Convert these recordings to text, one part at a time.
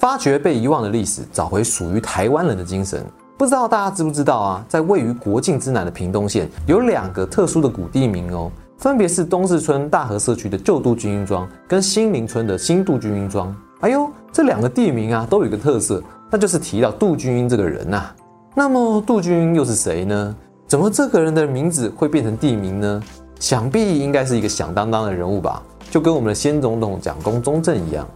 发掘被遗忘的历史，找回属于台湾人的精神。不知道大家知不知道啊？在位于国境之南的屏东县，有两个特殊的古地名哦，分别是东势村大河社区的旧杜军营庄，跟新林村的新杜军营庄。哎呦，这两个地名啊，都有一个特色，那就是提到杜军英这个人呐。那么杜军英又是谁呢？怎么这个人的名字会变成地名呢？想必应该是一个响当当的人物吧，就跟我们的先总统蒋公中正一样。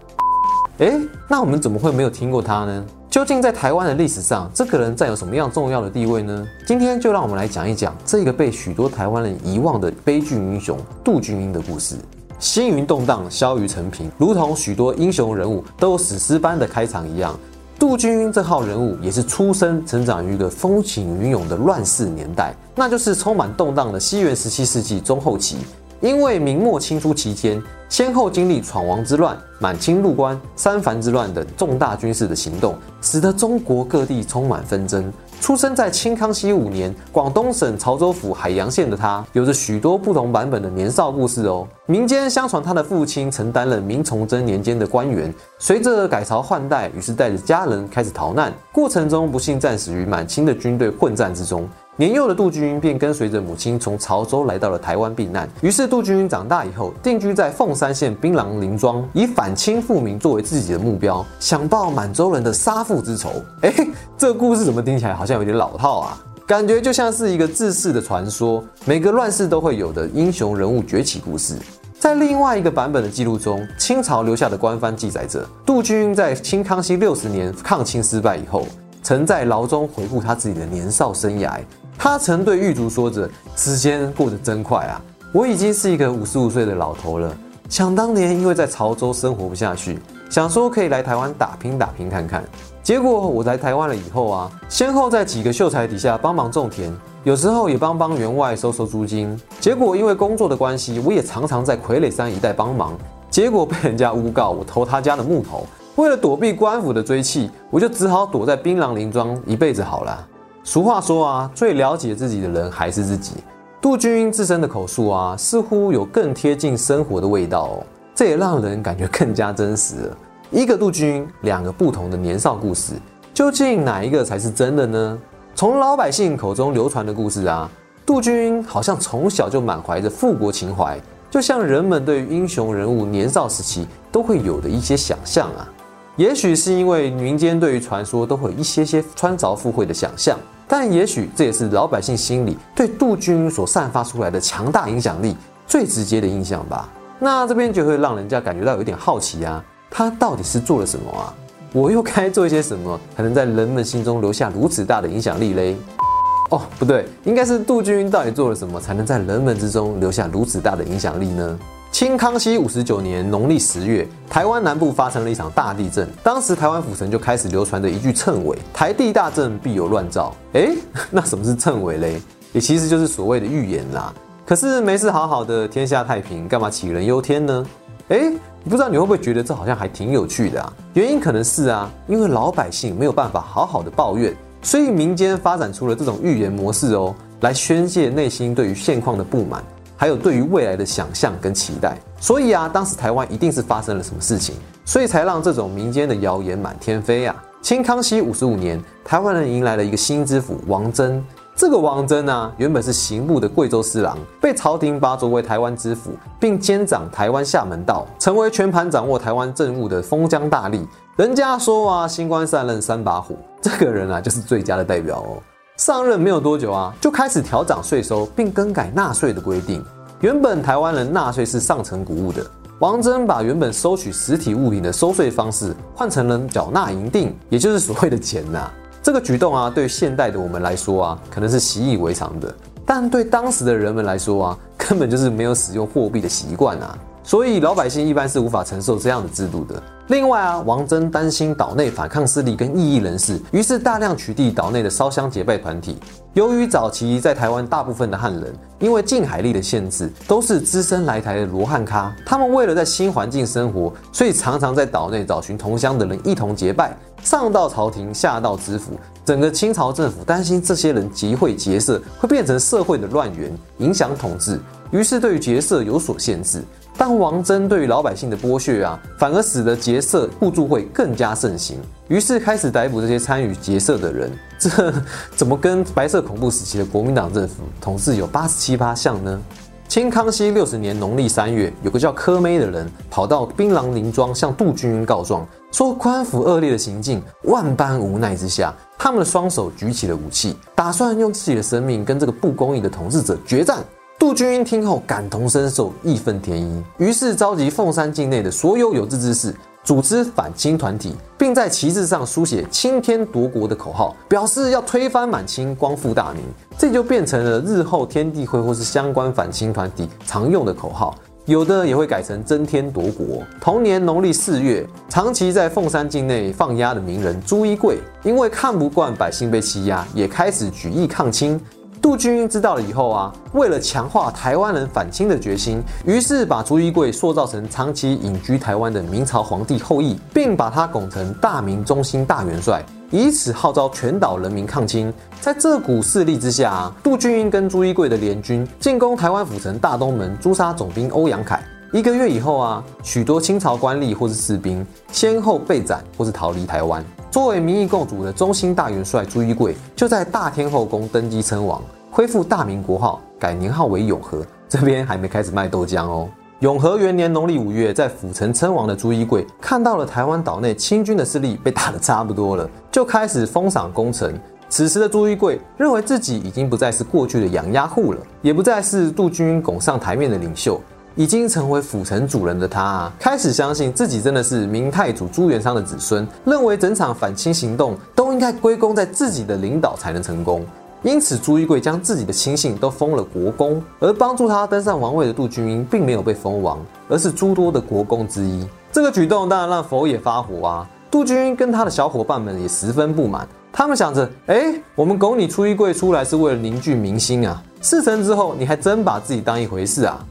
哎，那我们怎么会没有听过他呢？究竟在台湾的历史上，这个人占有什么样重要的地位呢？今天就让我们来讲一讲这个被许多台湾人遗忘的悲剧英雄杜君英的故事。星云动荡，消于成平，如同许多英雄人物都有史诗般的开场一样。杜君英这号人物也是出生成长于一个风起云涌的乱世年代，那就是充满动荡的西元十七世纪中后期。因为明末清初期间，先后经历闯王之乱、满清入关、三藩之乱等重大军事的行动，使得中国各地充满纷争。出生在清康熙五年，广东省潮州府海洋县的他，有着许多不同版本的年少故事哦。民间相传他的父亲曾担任明崇祯年间的官员，随着改朝换代，于是带着家人开始逃难，过程中不幸战死于满清的军队混战之中。年幼的杜君英便跟随着母亲从潮州来到了台湾避难。于是杜君英长大以后，定居在凤山县槟榔林庄，以反清复明作为自己的目标，想报满洲人的杀父之仇。哎，这故事怎么听起来好像有点老套啊？感觉就像是一个自世的传说，每个乱世都会有的英雄人物崛起故事。在另外一个版本的记录中，清朝留下的官方记载着，杜君英在清康熙六十年抗清失败以后，曾在牢中回顾他自己的年少生涯。他曾对狱卒说着：“时间过得真快啊，我已经是一个五十五岁的老头了。想当年，因为在潮州生活不下去，想说可以来台湾打拼打拼看看。结果我来台湾了以后啊，先后在几个秀才底下帮忙种田，有时候也帮帮员外收收租金。结果因为工作的关系，我也常常在傀儡山一带帮忙。结果被人家诬告我偷他家的木头。为了躲避官府的追弃，我就只好躲在槟榔林庄一辈子好了。”俗话说啊，最了解自己的人还是自己。杜君自身的口述啊，似乎有更贴近生活的味道哦，这也让人感觉更加真实。一个杜君，两个不同的年少故事，究竟哪一个才是真的呢？从老百姓口中流传的故事啊，杜君好像从小就满怀着复国情怀，就像人们对于英雄人物年少时期都会有的一些想象啊。也许是因为民间对于传说都会有一些些穿凿附会的想象。但也许这也是老百姓心里对杜军所散发出来的强大影响力最直接的印象吧。那这边就会让人家感觉到有点好奇啊，他到底是做了什么啊？我又该做一些什么，才能在人们心中留下如此大的影响力嘞？哦，不对，应该是杜军到底做了什么，才能在人们之中留下如此大的影响力呢？清康熙五十九年农历十月，台湾南部发生了一场大地震。当时台湾府城就开始流传着一句谶纬：“台地大震，必有乱兆。”哎，那什么是谶纬嘞？也其实就是所谓的预言啦。可是没事好好的，天下太平，干嘛杞人忧天呢？哎，不知道你会不会觉得这好像还挺有趣的啊？原因可能是啊，因为老百姓没有办法好好的抱怨，所以民间发展出了这种预言模式哦，来宣泄内心对于现况的不满。还有对于未来的想象跟期待，所以啊，当时台湾一定是发生了什么事情，所以才让这种民间的谣言满天飞啊。清康熙五十五年，台湾人迎来了一个新知府王珍。这个王珍啊，原本是刑部的贵州司郎，被朝廷拔擢为台湾知府，并兼掌台湾厦门道，成为全盘掌握台湾政务的封疆大吏。人家说啊，新官上任三把火，这个人啊，就是最佳的代表哦。上任没有多久啊，就开始调涨税收，并更改纳税的规定。原本台湾人纳税是上层谷物的，王祯把原本收取实体物品的收税方式换成了缴纳银锭，也就是所谓的钱呐。这个举动啊，对现代的我们来说啊，可能是习以为常的，但对当时的人们来说啊，根本就是没有使用货币的习惯啊。所以老百姓一般是无法承受这样的制度的。另外啊，王祯担心岛内反抗势力跟异议人士，于是大量取缔岛内的烧香结拜团体。由于早期在台湾大部分的汉人因为近海力的限制，都是只身来台的罗汉咖，他们为了在新环境生活，所以常常在岛内找寻同乡的人一同结拜，上到朝廷，下到知府，整个清朝政府担心这些人集会结社会变成社会的乱源，影响统治，于是对于结社有所限制。但王真对于老百姓的剥削啊，反而使得结社互助会更加盛行，于是开始逮捕这些参与结社的人。这怎么跟白色恐怖时期的国民党政府统治有八十七八像呢？清康熙六十年农历三月，有个叫柯妹的人跑到槟榔林庄向杜君英告状，说官府恶劣的行径，万般无奈之下，他们的双手举起了武器，打算用自己的生命跟这个不公义的统治者决战。杜君英听后感同身受，义愤填膺，于是召集凤山境内的所有有志之士。组织反清团体，并在旗帜上书写“青天夺国”的口号，表示要推翻满清，光复大明。这就变成了日后天地会或是相关反清团体常用的口号。有的也会改成“争天夺国”。同年农历四月，长期在凤山境内放鸭的名人朱一贵，因为看不惯百姓被欺压，也开始举义抗清。杜君英知道了以后啊，为了强化台湾人反清的决心，于是把朱一贵塑造成长期隐居台湾的明朝皇帝后裔，并把他拱成大明中兴大元帅，以此号召全岛人民抗清。在这股势力之下，啊杜君英跟朱一贵的联军进攻台湾府城大东门，诛杀总兵欧阳凯。一个月以后啊，许多清朝官吏或是士兵先后被斩或是逃离台湾。作为民意共主的中兴大元帅朱一贵，就在大天后宫登基称王，恢复大明国号，改年号为永和。这边还没开始卖豆浆哦。永和元年农历五月，在府城称王的朱一贵，看到了台湾岛内清军的势力被打得差不多了，就开始封赏功臣。此时的朱一贵认为自己已经不再是过去的养鸭户了，也不再是杜军拱上台面的领袖。已经成为府城主人的他，开始相信自己真的是明太祖朱元璋的子孙，认为整场反清行动都应该归功在自己的领导才能成功。因此，朱一贵将自己的亲信都封了国公，而帮助他登上王位的杜君英并没有被封王，而是诸多的国公之一。这个举动当然让佛爷发火啊！杜君英跟他的小伙伴们也十分不满，他们想着：哎，我们拱你朱一贵出来是为了凝聚民心啊！事成之后，你还真把自己当一回事啊！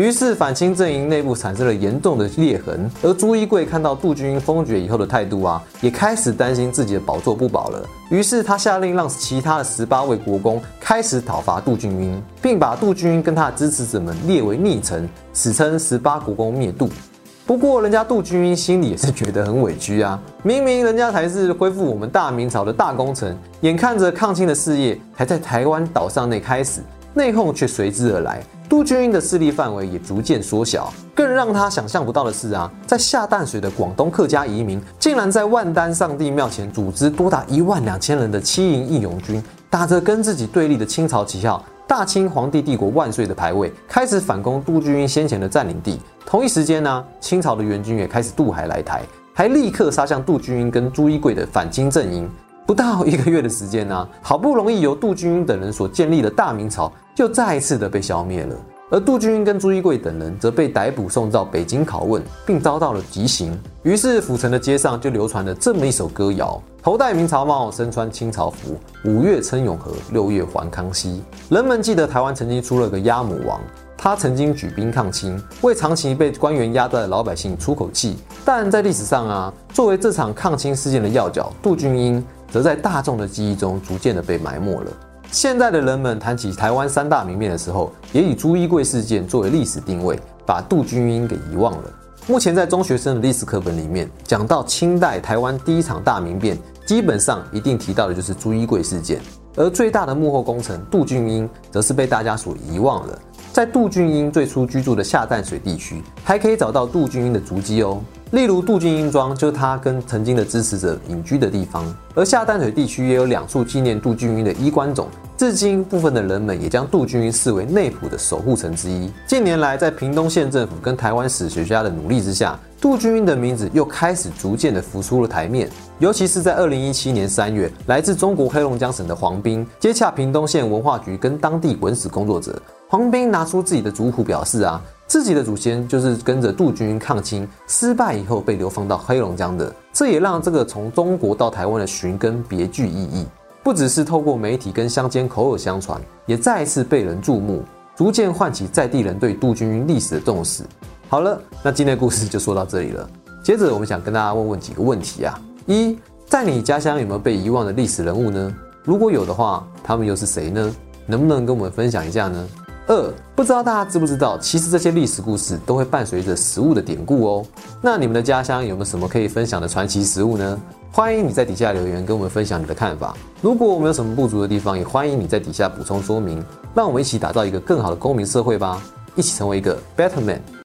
于是反清阵营内部产生了严重的裂痕，而朱一贵看到杜君英封爵以后的态度啊，也开始担心自己的宝座不保了。于是他下令让其他的十八位国公开始讨伐杜君英，并把杜君英跟他的支持者们列为逆臣，史称十八国公灭杜。不过人家杜君英心里也是觉得很委屈啊，明明人家才是恢复我们大明朝的大功臣，眼看着抗清的事业还在台湾岛上内开始，内讧却随之而来。杜君英的势力范围也逐渐缩小，更让他想象不到的是啊，在下淡水的广东客家移民，竟然在万丹上帝庙前组织多达一万两千人的七营义勇军，打着跟自己对立的清朝旗号“大清皇帝帝国万岁”的牌位，开始反攻杜君英先前的占领地。同一时间呢，清朝的援军也开始渡海来台，还立刻杀向杜君英跟朱一贵的反清阵营。不到一个月的时间呢，好不容易由杜君英等人所建立的大明朝，就再一次的被消灭了。而杜君英跟朱一贵等人则被逮捕送到北京拷问，并遭到了极刑。于是府城的街上就流传了这么一首歌谣：头戴明朝帽，身穿清朝服，五月称永和，六月还康熙。人们记得台湾曾经出了个鸭母王，他曾经举兵抗清，为长期被官员压榨的老百姓出口气。但在历史上啊，作为这场抗清事件的要角，杜君英。则在大众的记忆中逐渐的被埋没了。现在的人们谈起台湾三大名变的时候，也以朱一贵事件作为历史定位，把杜君英给遗忘了。目前在中学生的历史课本里面，讲到清代台湾第一场大民变，基本上一定提到的就是朱一贵事件，而最大的幕后功臣杜君英，则是被大家所遗忘了。在杜俊英最初居住的下淡水地区，还可以找到杜俊英的足迹哦。例如杜俊英庄就是他跟曾经的支持者隐居的地方，而下淡水地区也有两处纪念杜俊英的衣冠冢。至今，部分的人们也将杜君英视为内埔的守护神之一。近年来，在屏东县政府跟台湾史学家的努力之下，杜君英的名字又开始逐渐的浮出了台面。尤其是在二零一七年三月，来自中国黑龙江省的黄斌接洽屏东县文化局跟当地文史工作者。黄斌拿出自己的族谱，表示啊，自己的祖先就是跟着杜君英抗清，失败以后被流放到黑龙江的。这也让这个从中国到台湾的寻根别具意义。不只是透过媒体跟乡间口耳相传，也再一次被人注目，逐渐唤起在地人对杜君英历史的重视。好了，那今天的故事就说到这里了。接着我们想跟大家问问几个问题啊：一，在你家乡有没有被遗忘的历史人物呢？如果有的话，他们又是谁呢？能不能跟我们分享一下呢？二，不知道大家知不知道，其实这些历史故事都会伴随着食物的典故哦。那你们的家乡有没有什么可以分享的传奇食物呢？欢迎你在底下留言跟我们分享你的看法。如果我们有什么不足的地方，也欢迎你在底下补充说明。让我们一起打造一个更好的公民社会吧，一起成为一个 better man。